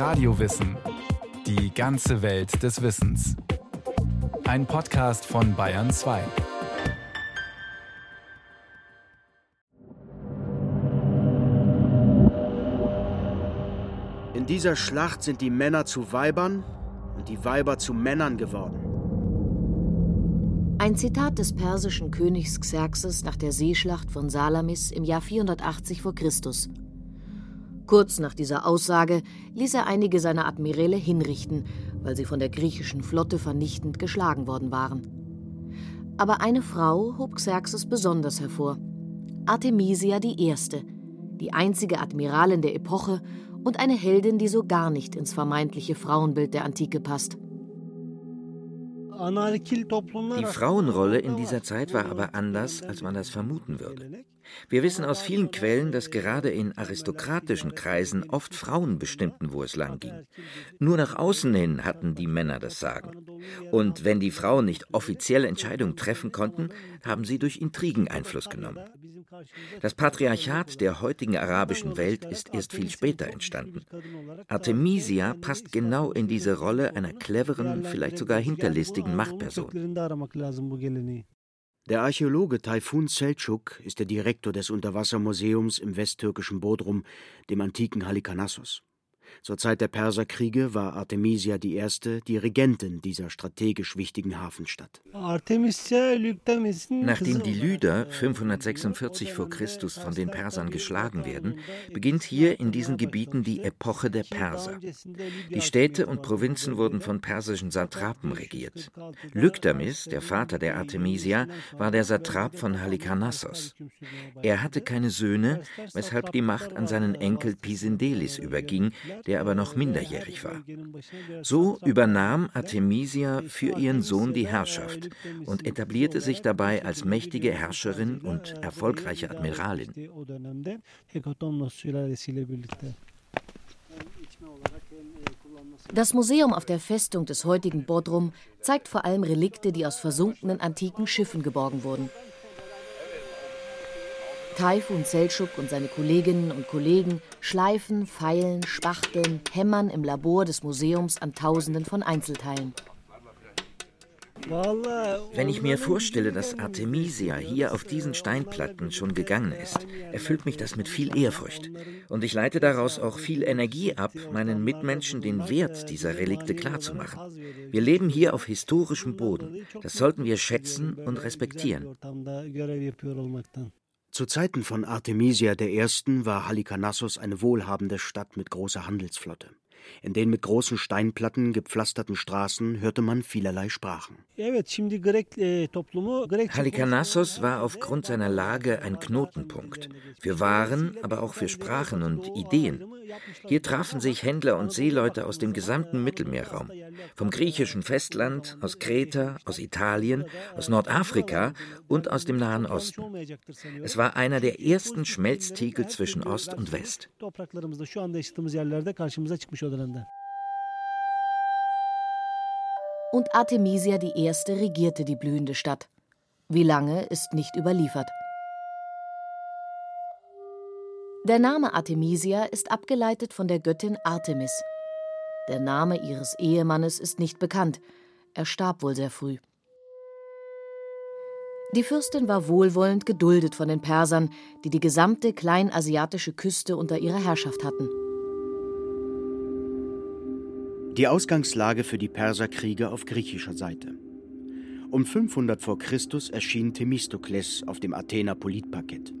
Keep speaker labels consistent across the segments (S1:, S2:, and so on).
S1: Radiowissen. Die ganze Welt des Wissens. Ein Podcast von Bayern 2.
S2: In dieser Schlacht sind die Männer zu Weibern und die Weiber zu Männern geworden.
S3: Ein Zitat des persischen Königs Xerxes nach der Seeschlacht von Salamis im Jahr 480 v. Chr. Kurz nach dieser Aussage ließ er einige seiner Admiräle hinrichten, weil sie von der griechischen Flotte vernichtend geschlagen worden waren. Aber eine Frau hob Xerxes besonders hervor: Artemisia I., die einzige Admiralin der Epoche und eine Heldin, die so gar nicht ins vermeintliche Frauenbild der Antike passt.
S4: Die Frauenrolle in dieser Zeit war aber anders, als man das vermuten würde. Wir wissen aus vielen Quellen, dass gerade in aristokratischen Kreisen oft Frauen bestimmten, wo es lang ging. Nur nach außen hin hatten die Männer das Sagen. Und wenn die Frauen nicht offizielle Entscheidungen treffen konnten, haben sie durch Intrigen Einfluss genommen. Das Patriarchat der heutigen arabischen Welt ist erst viel später entstanden. Artemisia passt genau in diese Rolle einer cleveren, vielleicht sogar hinterlistigen Machtperson.
S2: Der Archäologe Tayfun Selçuk ist der Direktor des Unterwassermuseums im westtürkischen Bodrum, dem antiken Halikarnassos. Zur Zeit der Perserkriege war Artemisia I. die Regentin dieser strategisch wichtigen Hafenstadt.
S4: Nachdem die Lyder 546 v. Chr. von den Persern geschlagen werden, beginnt hier in diesen Gebieten die Epoche der Perser. Die Städte und Provinzen wurden von persischen Satrapen regiert. Lyktamis, der Vater der Artemisia, war der Satrap von Halikarnassos. Er hatte keine Söhne, weshalb die Macht an seinen Enkel Pisindelis überging, der aber noch minderjährig war. So übernahm Artemisia für ihren Sohn die Herrschaft und etablierte sich dabei als mächtige Herrscherin und erfolgreiche Admiralin.
S3: Das Museum auf der Festung des heutigen Bodrum zeigt vor allem Relikte, die aus versunkenen antiken Schiffen geborgen wurden. Taifun Selçuk und seine Kolleginnen und Kollegen schleifen, feilen, spachteln, hämmern im Labor des Museums an Tausenden von Einzelteilen.
S4: Wenn ich mir vorstelle, dass Artemisia hier auf diesen Steinplatten schon gegangen ist, erfüllt mich das mit viel Ehrfurcht. Und ich leite daraus auch viel Energie ab, meinen Mitmenschen den Wert dieser Relikte klarzumachen. Wir leben hier auf historischem Boden. Das sollten wir schätzen und respektieren.
S2: Zu Zeiten von Artemisia I. war Halikarnassos eine wohlhabende Stadt mit großer Handelsflotte. In den mit großen Steinplatten gepflasterten Straßen hörte man vielerlei Sprachen.
S4: Halikarnassos war aufgrund seiner Lage ein Knotenpunkt. Für Waren, aber auch für Sprachen und Ideen. Hier trafen sich Händler und Seeleute aus dem gesamten Mittelmeerraum. Vom griechischen Festland, aus Kreta, aus Italien, aus Nordafrika und aus dem Nahen Osten. Es war einer der ersten Schmelztiegel zwischen Ost und West.
S3: Und Artemisia I. regierte die blühende Stadt. Wie lange ist nicht überliefert. Der Name Artemisia ist abgeleitet von der Göttin Artemis. Der Name ihres Ehemannes ist nicht bekannt. Er starb wohl sehr früh. Die Fürstin war wohlwollend geduldet von den Persern, die die gesamte kleinasiatische Küste unter ihrer Herrschaft hatten.
S2: Die Ausgangslage für die Perserkriege auf griechischer Seite. Um 500 v. Chr. erschien Themistokles auf dem Athener Politparkett.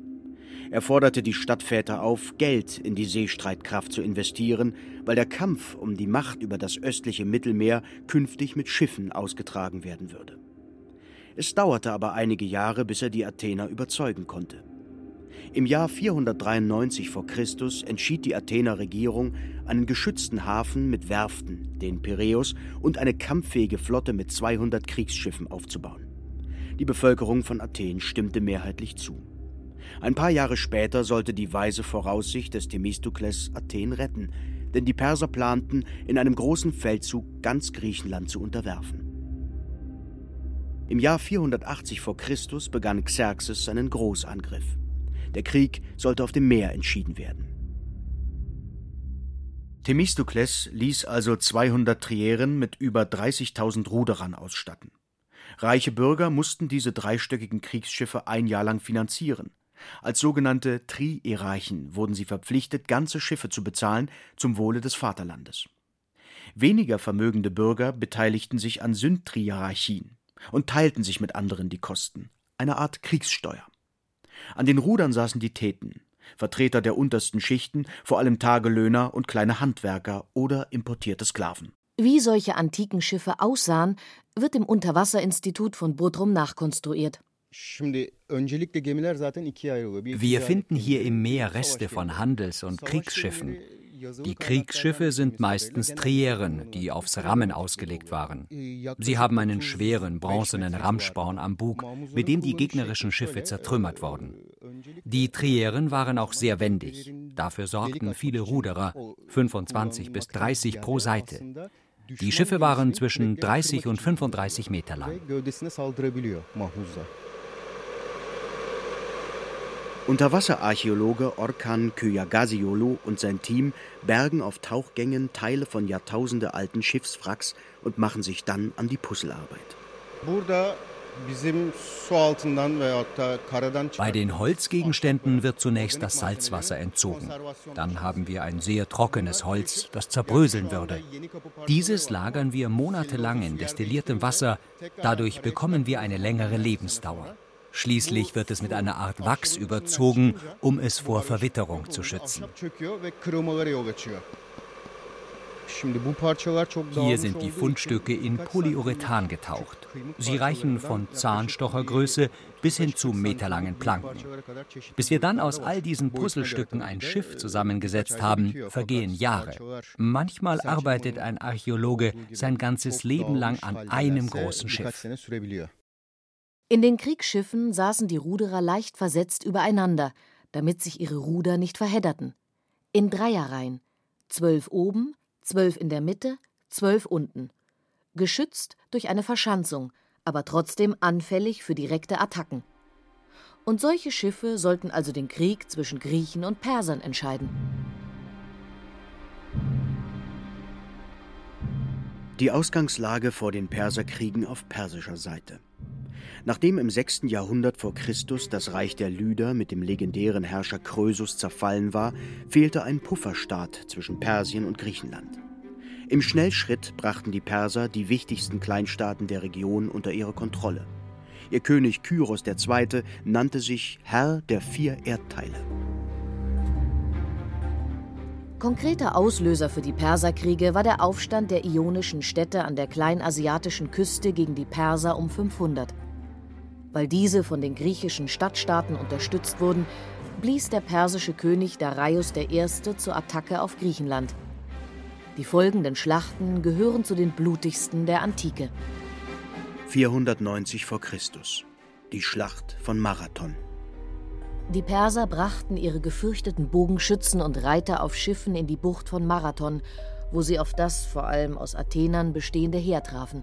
S2: Er forderte die Stadtväter auf, Geld in die Seestreitkraft zu investieren, weil der Kampf um die Macht über das östliche Mittelmeer künftig mit Schiffen ausgetragen werden würde. Es dauerte aber einige Jahre, bis er die Athener überzeugen konnte. Im Jahr 493 v. Chr. entschied die Athener Regierung, einen geschützten Hafen mit Werften, den Piräus, und eine kampffähige Flotte mit 200 Kriegsschiffen aufzubauen. Die Bevölkerung von Athen stimmte mehrheitlich zu. Ein paar Jahre später sollte die weise Voraussicht des Themistokles Athen retten, denn die Perser planten, in einem großen Feldzug ganz Griechenland zu unterwerfen. Im Jahr 480 v. Chr. begann Xerxes seinen Großangriff. Der Krieg sollte auf dem Meer entschieden werden. Themistokles ließ also 200 Trieren mit über 30.000 Ruderern ausstatten. Reiche Bürger mussten diese dreistöckigen Kriegsschiffe ein Jahr lang finanzieren. Als sogenannte Trierarchen wurden sie verpflichtet, ganze Schiffe zu bezahlen zum Wohle des Vaterlandes. Weniger vermögende Bürger beteiligten sich an Syntriarchien und teilten sich mit anderen die Kosten, eine Art Kriegssteuer. An den Rudern saßen die Theten, Vertreter der untersten Schichten, vor allem Tagelöhner und kleine Handwerker oder importierte Sklaven.
S3: Wie solche antiken Schiffe aussahen, wird im Unterwasserinstitut von Bodrum nachkonstruiert.
S5: Wir finden hier im Meer Reste von Handels- und Kriegsschiffen. Die Kriegsschiffe sind meistens Trieren, die aufs Rammen ausgelegt waren. Sie haben einen schweren bronzenen Rammsporn am Bug, mit dem die gegnerischen Schiffe zertrümmert wurden. Die Trieren waren auch sehr wendig. Dafür sorgten viele Ruderer, 25 bis 30 pro Seite. Die Schiffe waren zwischen 30 und 35 Meter lang.
S2: Unterwasserarchäologe Orkan Köyagasiolu und sein Team bergen auf Tauchgängen Teile von jahrtausendealten Schiffswracks und machen sich dann an die Puzzlearbeit.
S5: Bei den Holzgegenständen wird zunächst das Salzwasser entzogen. Dann haben wir ein sehr trockenes Holz, das zerbröseln würde. Dieses lagern wir monatelang in destilliertem Wasser. Dadurch bekommen wir eine längere Lebensdauer. Schließlich wird es mit einer Art Wachs überzogen, um es vor Verwitterung zu schützen. Hier sind die Fundstücke in Polyurethan getaucht. Sie reichen von Zahnstochergröße bis hin zu meterlangen Planken. Bis wir dann aus all diesen Puzzlestücken ein Schiff zusammengesetzt haben, vergehen Jahre. Manchmal arbeitet ein Archäologe sein ganzes Leben lang an einem großen Schiff.
S3: In den Kriegsschiffen saßen die Ruderer leicht versetzt übereinander, damit sich ihre Ruder nicht verhedderten. In Dreierreihen. Zwölf oben, zwölf in der Mitte, zwölf unten. Geschützt durch eine Verschanzung, aber trotzdem anfällig für direkte Attacken. Und solche Schiffe sollten also den Krieg zwischen Griechen und Persern entscheiden.
S2: Die Ausgangslage vor den Perserkriegen auf persischer Seite. Nachdem im 6. Jahrhundert vor Christus das Reich der Lyder mit dem legendären Herrscher Krösus zerfallen war, fehlte ein Pufferstaat zwischen Persien und Griechenland. Im Schnellschritt brachten die Perser die wichtigsten Kleinstaaten der Region unter ihre Kontrolle. Ihr König Kyros II. nannte sich Herr der vier Erdteile.
S3: Konkreter Auslöser für die Perserkriege war der Aufstand der ionischen Städte an der kleinasiatischen Küste gegen die Perser um 500. Weil diese von den griechischen Stadtstaaten unterstützt wurden, blies der persische König Darius I. zur Attacke auf Griechenland. Die folgenden Schlachten gehören zu den blutigsten der Antike.
S2: 490 v. Chr. Die Schlacht von Marathon.
S3: Die Perser brachten ihre gefürchteten Bogenschützen und Reiter auf Schiffen in die Bucht von Marathon, wo sie auf das vor allem aus Athenern bestehende Heer trafen.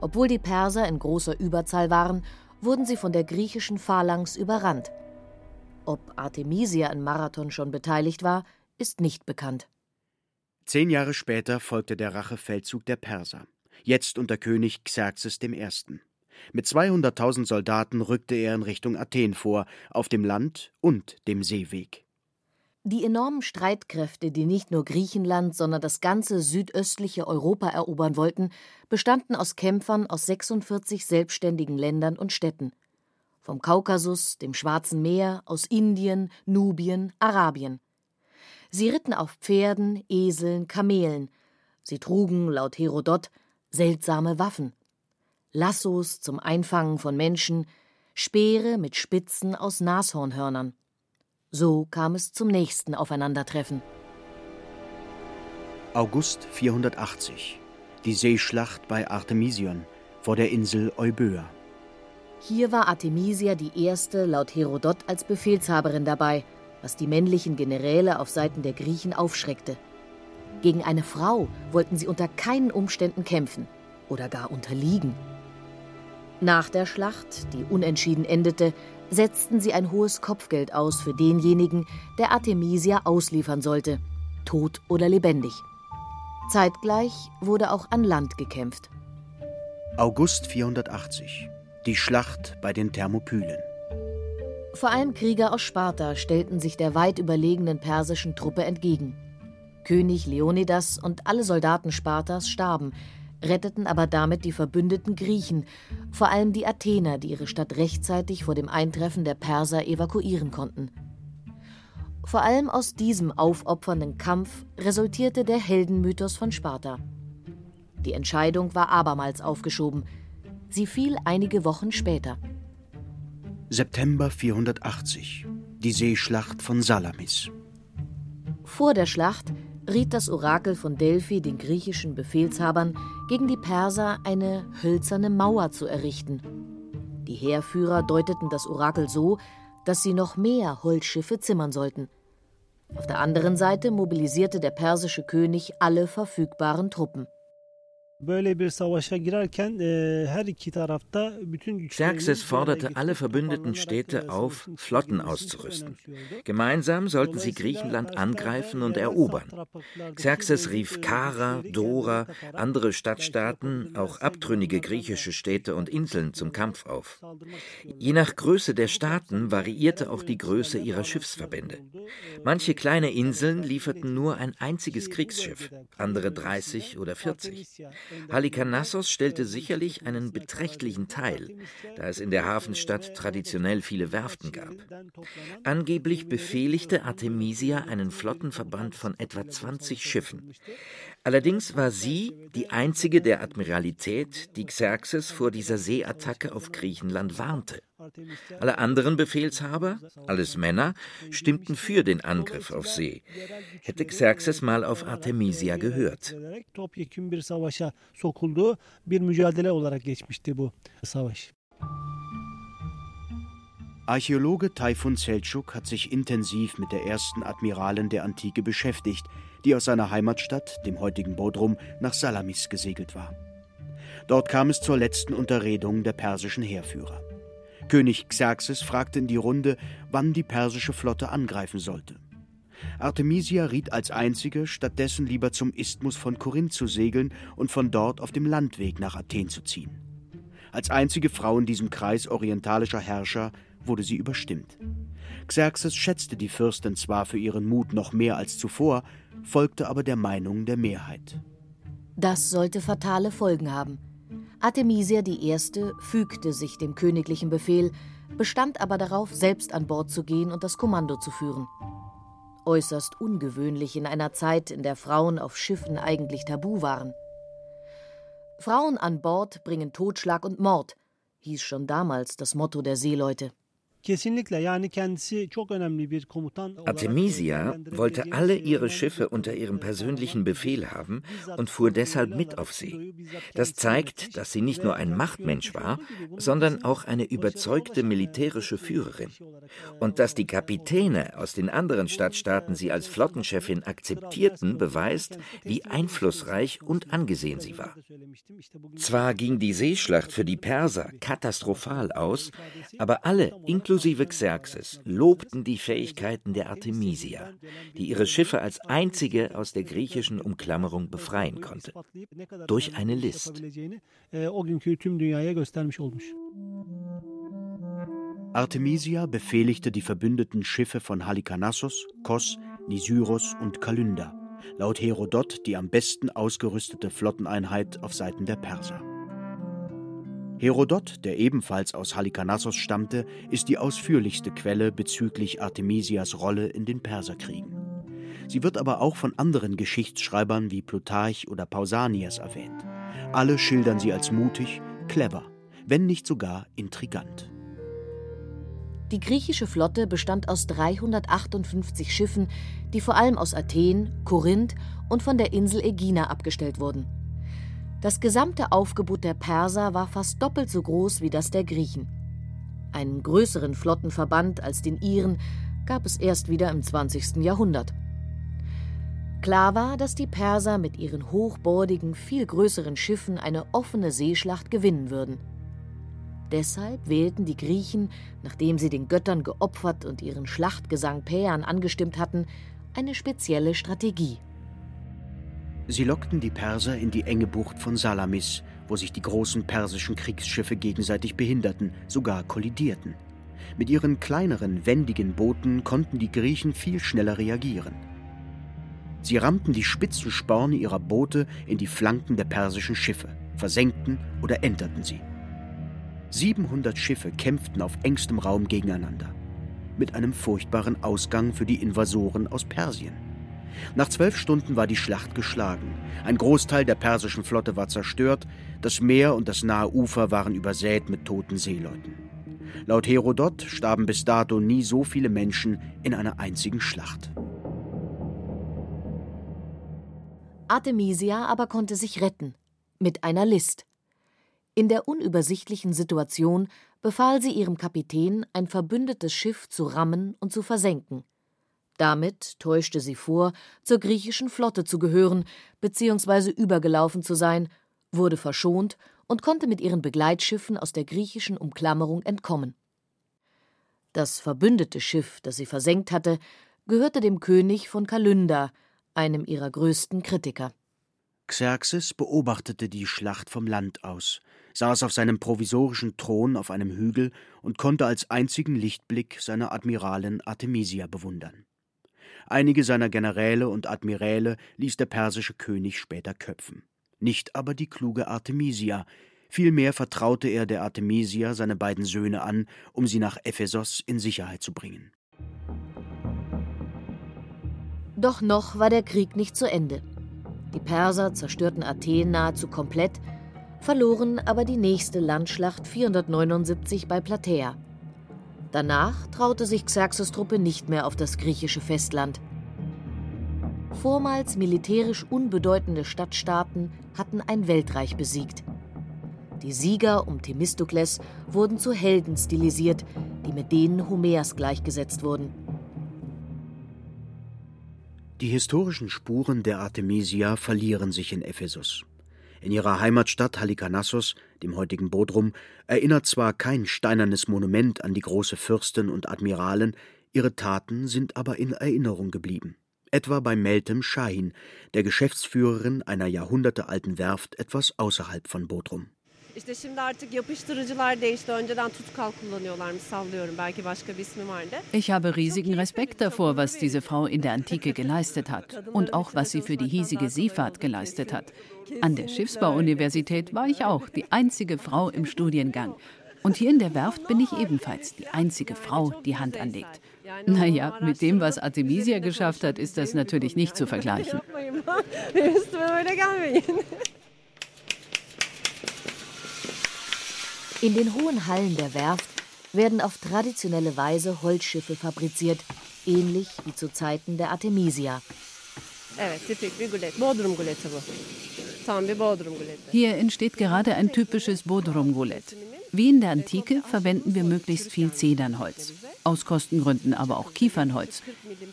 S3: Obwohl die Perser in großer Überzahl waren, wurden sie von der griechischen Phalanx überrannt. Ob Artemisia in Marathon schon beteiligt war, ist nicht bekannt.
S2: Zehn Jahre später folgte der Rachefeldzug der Perser, jetzt unter König Xerxes I. Mit 200.000 Soldaten rückte er in Richtung Athen vor, auf dem Land und dem Seeweg.
S3: Die enormen Streitkräfte, die nicht nur Griechenland, sondern das ganze südöstliche Europa erobern wollten, bestanden aus Kämpfern aus 46 selbstständigen Ländern und Städten. Vom Kaukasus, dem Schwarzen Meer, aus Indien, Nubien, Arabien. Sie ritten auf Pferden, Eseln, Kamelen. Sie trugen, laut Herodot, seltsame Waffen. Lassos zum Einfangen von Menschen, Speere mit Spitzen aus Nashornhörnern. So kam es zum nächsten Aufeinandertreffen.
S2: August 480. Die Seeschlacht bei Artemision vor der Insel Euböa.
S3: Hier war Artemisia die erste laut Herodot als Befehlshaberin dabei, was die männlichen Generäle auf Seiten der Griechen aufschreckte. Gegen eine Frau wollten sie unter keinen Umständen kämpfen oder gar unterliegen. Nach der Schlacht, die unentschieden endete, setzten sie ein hohes Kopfgeld aus für denjenigen, der Artemisia ausliefern sollte. tot oder lebendig. Zeitgleich wurde auch an Land gekämpft.
S2: August 480. Die Schlacht bei den Thermopylen.
S3: Vor allem Krieger aus Sparta stellten sich der weit überlegenen persischen Truppe entgegen. König Leonidas und alle Soldaten Spartas starben, retteten aber damit die verbündeten Griechen, vor allem die Athener, die ihre Stadt rechtzeitig vor dem Eintreffen der Perser evakuieren konnten. Vor allem aus diesem aufopfernden Kampf resultierte der Heldenmythos von Sparta. Die Entscheidung war abermals aufgeschoben. Sie fiel einige Wochen später.
S2: September 480. Die Seeschlacht von Salamis.
S3: Vor der Schlacht riet das Orakel von Delphi den griechischen Befehlshabern, gegen die Perser eine hölzerne Mauer zu errichten. Die Heerführer deuteten das Orakel so, dass sie noch mehr Holzschiffe zimmern sollten. Auf der anderen Seite mobilisierte der persische König alle verfügbaren Truppen.
S4: Xerxes forderte alle verbündeten Städte auf, Flotten auszurüsten. Gemeinsam sollten sie Griechenland angreifen und erobern. Xerxes rief Kara, Dora, andere Stadtstaaten, auch abtrünnige griechische Städte und Inseln zum Kampf auf. Je nach Größe der Staaten variierte auch die Größe ihrer Schiffsverbände. Manche kleine Inseln lieferten nur ein einziges Kriegsschiff, andere 30 oder 40. Halikarnassos stellte sicherlich einen beträchtlichen Teil, da es in der Hafenstadt traditionell viele Werften gab. Angeblich befehligte Artemisia einen Flottenverband von etwa 20 Schiffen. Allerdings war sie die einzige der Admiralität, die Xerxes vor dieser Seeattacke auf Griechenland warnte. Alle anderen Befehlshaber, alles Männer, stimmten für den Angriff auf See. Hätte Xerxes mal auf Artemisia gehört.
S2: Archäologe Taifun Selçuk hat sich intensiv mit der ersten Admiralin der Antike beschäftigt, die aus seiner Heimatstadt, dem heutigen Bodrum, nach Salamis gesegelt war. Dort kam es zur letzten Unterredung der persischen Heerführer. König Xerxes fragte in die Runde, wann die persische Flotte angreifen sollte. Artemisia riet als einzige, stattdessen lieber zum Isthmus von Korinth zu segeln und von dort auf dem Landweg nach Athen zu ziehen. Als einzige Frau in diesem Kreis orientalischer Herrscher wurde sie überstimmt. Xerxes schätzte die Fürstin zwar für ihren Mut noch mehr als zuvor, folgte aber der Meinung der Mehrheit.
S3: Das sollte fatale Folgen haben. Artemisia I. fügte sich dem königlichen Befehl, bestand aber darauf, selbst an Bord zu gehen und das Kommando zu führen. Äußerst ungewöhnlich in einer Zeit, in der Frauen auf Schiffen eigentlich tabu waren. Frauen an Bord bringen Totschlag und Mord, hieß schon damals das Motto der Seeleute.
S4: Artemisia wollte alle ihre Schiffe unter ihrem persönlichen Befehl haben und fuhr deshalb mit auf See. Das zeigt, dass sie nicht nur ein Machtmensch war, sondern auch eine überzeugte militärische Führerin. Und dass die Kapitäne aus den anderen Stadtstaaten sie als Flottenchefin akzeptierten, beweist, wie einflussreich und angesehen sie war. Zwar ging die Seeschlacht für die Perser katastrophal aus, aber alle, inklusive inklusive Xerxes, lobten die Fähigkeiten der Artemisia, die ihre Schiffe als einzige aus der griechischen Umklammerung befreien konnte. Durch eine List.
S2: Artemisia befehligte die verbündeten Schiffe von Halikarnassos, Kos, Nisyros und Kalynder, laut Herodot die am besten ausgerüstete Flotteneinheit auf Seiten der Perser. Herodot, der ebenfalls aus Halikarnassos stammte, ist die ausführlichste Quelle bezüglich Artemisias Rolle in den Perserkriegen. Sie wird aber auch von anderen Geschichtsschreibern wie Plutarch oder Pausanias erwähnt. Alle schildern sie als mutig, clever, wenn nicht sogar intrigant.
S3: Die griechische Flotte bestand aus 358 Schiffen, die vor allem aus Athen, Korinth und von der Insel Ägina abgestellt wurden. Das gesamte Aufgebot der Perser war fast doppelt so groß wie das der Griechen. Einen größeren Flottenverband als den ihren gab es erst wieder im 20. Jahrhundert. Klar war, dass die Perser mit ihren hochbordigen, viel größeren Schiffen eine offene Seeschlacht gewinnen würden. Deshalb wählten die Griechen, nachdem sie den Göttern geopfert und ihren Schlachtgesang Päan angestimmt hatten, eine spezielle Strategie.
S2: Sie lockten die Perser in die enge Bucht von Salamis, wo sich die großen persischen Kriegsschiffe gegenseitig behinderten, sogar kollidierten. Mit ihren kleineren, wendigen Booten konnten die Griechen viel schneller reagieren. Sie rammten die spitzen Sporne ihrer Boote in die Flanken der persischen Schiffe, versenkten oder enterten sie. 700 Schiffe kämpften auf engstem Raum gegeneinander, mit einem furchtbaren Ausgang für die Invasoren aus Persien. Nach zwölf Stunden war die Schlacht geschlagen. Ein Großteil der persischen Flotte war zerstört, das Meer und das nahe Ufer waren übersät mit toten Seeleuten. Laut Herodot starben bis dato nie so viele Menschen in einer einzigen Schlacht.
S3: Artemisia aber konnte sich retten, mit einer List. In der unübersichtlichen Situation befahl sie ihrem Kapitän, ein verbündetes Schiff zu rammen und zu versenken. Damit täuschte sie vor, zur griechischen Flotte zu gehören bzw. übergelaufen zu sein, wurde verschont und konnte mit ihren Begleitschiffen aus der griechischen Umklammerung entkommen. Das verbündete Schiff, das sie versenkt hatte, gehörte dem König von Kalynda, einem ihrer größten Kritiker.
S2: Xerxes beobachtete die Schlacht vom Land aus, saß auf seinem provisorischen Thron auf einem Hügel und konnte als einzigen Lichtblick seine Admiralin Artemisia bewundern. Einige seiner Generäle und Admiräle ließ der persische König später köpfen. Nicht aber die kluge Artemisia. Vielmehr vertraute er der Artemisia seine beiden Söhne an, um sie nach Ephesos in Sicherheit zu bringen.
S3: Doch noch war der Krieg nicht zu Ende. Die Perser zerstörten Athen nahezu komplett, verloren aber die nächste Landschlacht 479 bei Platea. Danach traute sich Xerxes Truppe nicht mehr auf das griechische Festland. Vormals militärisch unbedeutende Stadtstaaten hatten ein Weltreich besiegt. Die Sieger um Themistokles wurden zu Helden stilisiert, die mit denen Homers gleichgesetzt wurden.
S2: Die historischen Spuren der Artemisia verlieren sich in Ephesus. In ihrer Heimatstadt Halikarnassos, dem heutigen Bodrum, erinnert zwar kein steinernes Monument an die große Fürstin und Admiralen, ihre Taten sind aber in Erinnerung geblieben. Etwa bei Meltem Shahin, der Geschäftsführerin einer jahrhundertealten Werft etwas außerhalb von Bodrum.
S6: İşte şimdi artık yapıştırıcılar değişti. Önceden tutkal kullanıyorlarmış sallıyorum. Belki başka bir ismi vardı.
S7: Ich habe riesigen Respekt davor, was diese Frau in der Antike geleistet hat und auch was sie für die hiesige Seefahrt geleistet hat. An der Schiffsbauuniversität war ich auch die einzige Frau im Studiengang. Und hier in der Werft bin ich ebenfalls die einzige Frau, die Hand anlegt. Naja, mit dem, was Artemisia geschafft hat, ist das natürlich nicht zu vergleichen.
S3: In den hohen Hallen der Werft werden auf traditionelle Weise Holzschiffe fabriziert, ähnlich wie zu Zeiten der Artemisia.
S7: Hier entsteht gerade ein typisches Bodrum-Gulett. Wie in der Antike verwenden wir möglichst viel Zedernholz. Aus Kostengründen aber auch Kiefernholz.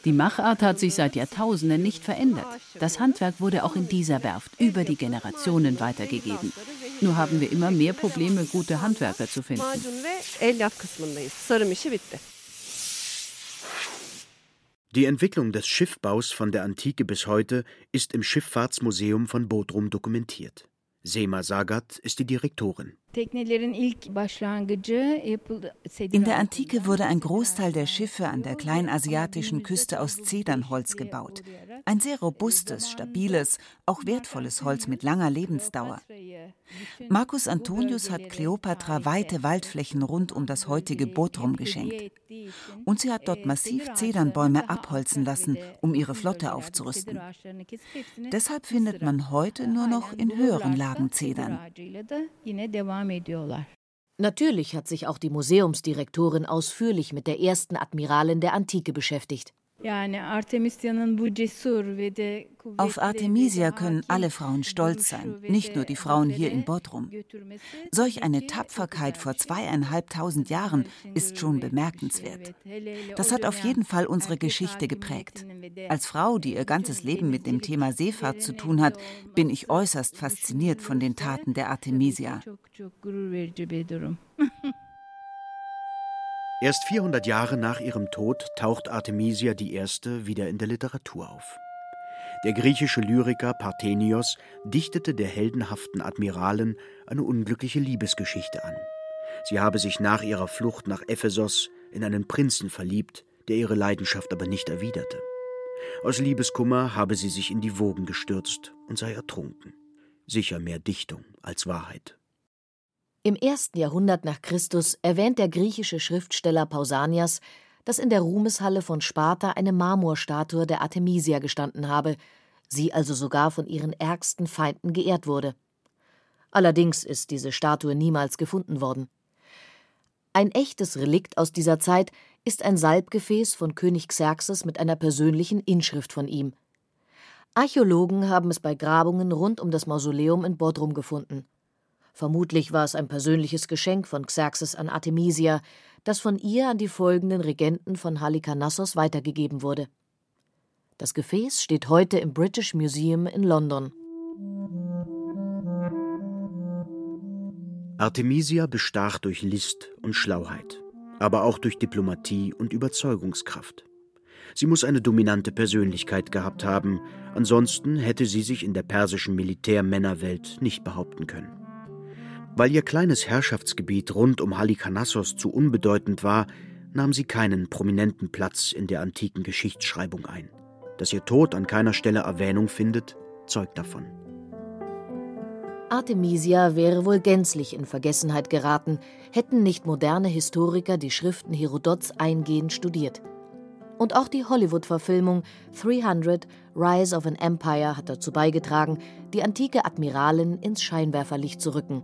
S7: Die Machart hat sich seit Jahrtausenden nicht verändert. Das Handwerk wurde auch in dieser Werft über die Generationen weitergegeben. Nur haben wir immer mehr Probleme, gute Handwerker zu finden.
S2: Die Entwicklung des Schiffbaus von der Antike bis heute ist im Schifffahrtsmuseum von Bodrum dokumentiert. Sema Sagat ist die Direktorin.
S8: In der Antike wurde ein Großteil der Schiffe an der kleinasiatischen Küste aus Zedernholz gebaut. Ein sehr robustes, stabiles, auch wertvolles Holz mit langer Lebensdauer. Marcus Antonius hat Kleopatra weite Waldflächen rund um das heutige Bodrum geschenkt. Und sie hat dort massiv Zedernbäume abholzen lassen, um ihre Flotte aufzurüsten. Deshalb findet man heute nur noch in höheren Lagen Zedern.
S3: Natürlich hat sich auch die Museumsdirektorin ausführlich mit der ersten Admiralin der Antike beschäftigt.
S8: Auf Artemisia können alle Frauen stolz sein, nicht nur die Frauen hier in Bodrum. Solch eine Tapferkeit vor zweieinhalbtausend Jahren ist schon bemerkenswert. Das hat auf jeden Fall unsere Geschichte geprägt. Als Frau, die ihr ganzes Leben mit dem Thema Seefahrt zu tun hat, bin ich äußerst fasziniert von den Taten der Artemisia.
S2: Erst 400 Jahre nach ihrem Tod taucht Artemisia I. wieder in der Literatur auf. Der griechische Lyriker Parthenios dichtete der heldenhaften Admiralin eine unglückliche Liebesgeschichte an. Sie habe sich nach ihrer Flucht nach Ephesos in einen Prinzen verliebt, der ihre Leidenschaft aber nicht erwiderte. Aus Liebeskummer habe sie sich in die Wogen gestürzt und sei ertrunken. Sicher mehr Dichtung als Wahrheit.
S3: Im ersten Jahrhundert nach Christus erwähnt der griechische Schriftsteller Pausanias, dass in der Ruhmeshalle von Sparta eine Marmorstatue der Artemisia gestanden habe, sie also sogar von ihren ärgsten Feinden geehrt wurde. Allerdings ist diese Statue niemals gefunden worden. Ein echtes Relikt aus dieser Zeit ist ein Salbgefäß von König Xerxes mit einer persönlichen Inschrift von ihm. Archäologen haben es bei Grabungen rund um das Mausoleum in Bodrum gefunden. Vermutlich war es ein persönliches Geschenk von Xerxes an Artemisia, das von ihr an die folgenden Regenten von Halikarnassos weitergegeben wurde. Das Gefäß steht heute im British Museum in London.
S2: Artemisia bestach durch List und Schlauheit, aber auch durch Diplomatie und Überzeugungskraft. Sie muss eine dominante Persönlichkeit gehabt haben, ansonsten hätte sie sich in der persischen Militärmännerwelt nicht behaupten können. Weil ihr kleines Herrschaftsgebiet rund um Halikarnassos zu unbedeutend war, nahm sie keinen prominenten Platz in der antiken Geschichtsschreibung ein. Dass ihr Tod an keiner Stelle Erwähnung findet, zeugt davon.
S3: Artemisia wäre wohl gänzlich in Vergessenheit geraten, hätten nicht moderne Historiker die Schriften Herodots eingehend studiert. Und auch die Hollywood-Verfilmung 300 Rise of an Empire hat dazu beigetragen, die antike Admiralin ins Scheinwerferlicht zu rücken.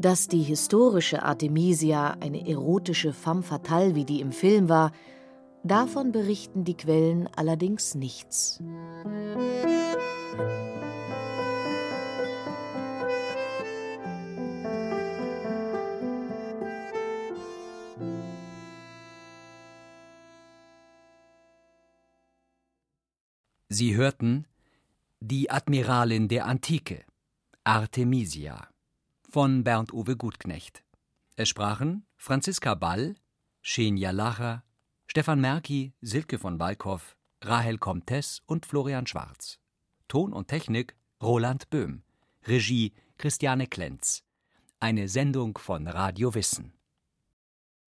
S3: Dass die historische Artemisia eine erotische femme fatale wie die im Film war, davon berichten die Quellen allerdings nichts.
S5: Sie hörten Die Admiralin der Antike, Artemisia von Bernd-Uwe Gutknecht. Es sprachen Franziska Ball, Xenia Lacher, Stefan Merki, Silke von Walkow, Rahel Comtes und Florian Schwarz. Ton und Technik Roland Böhm. Regie Christiane Klenz. Eine Sendung von Radio Wissen.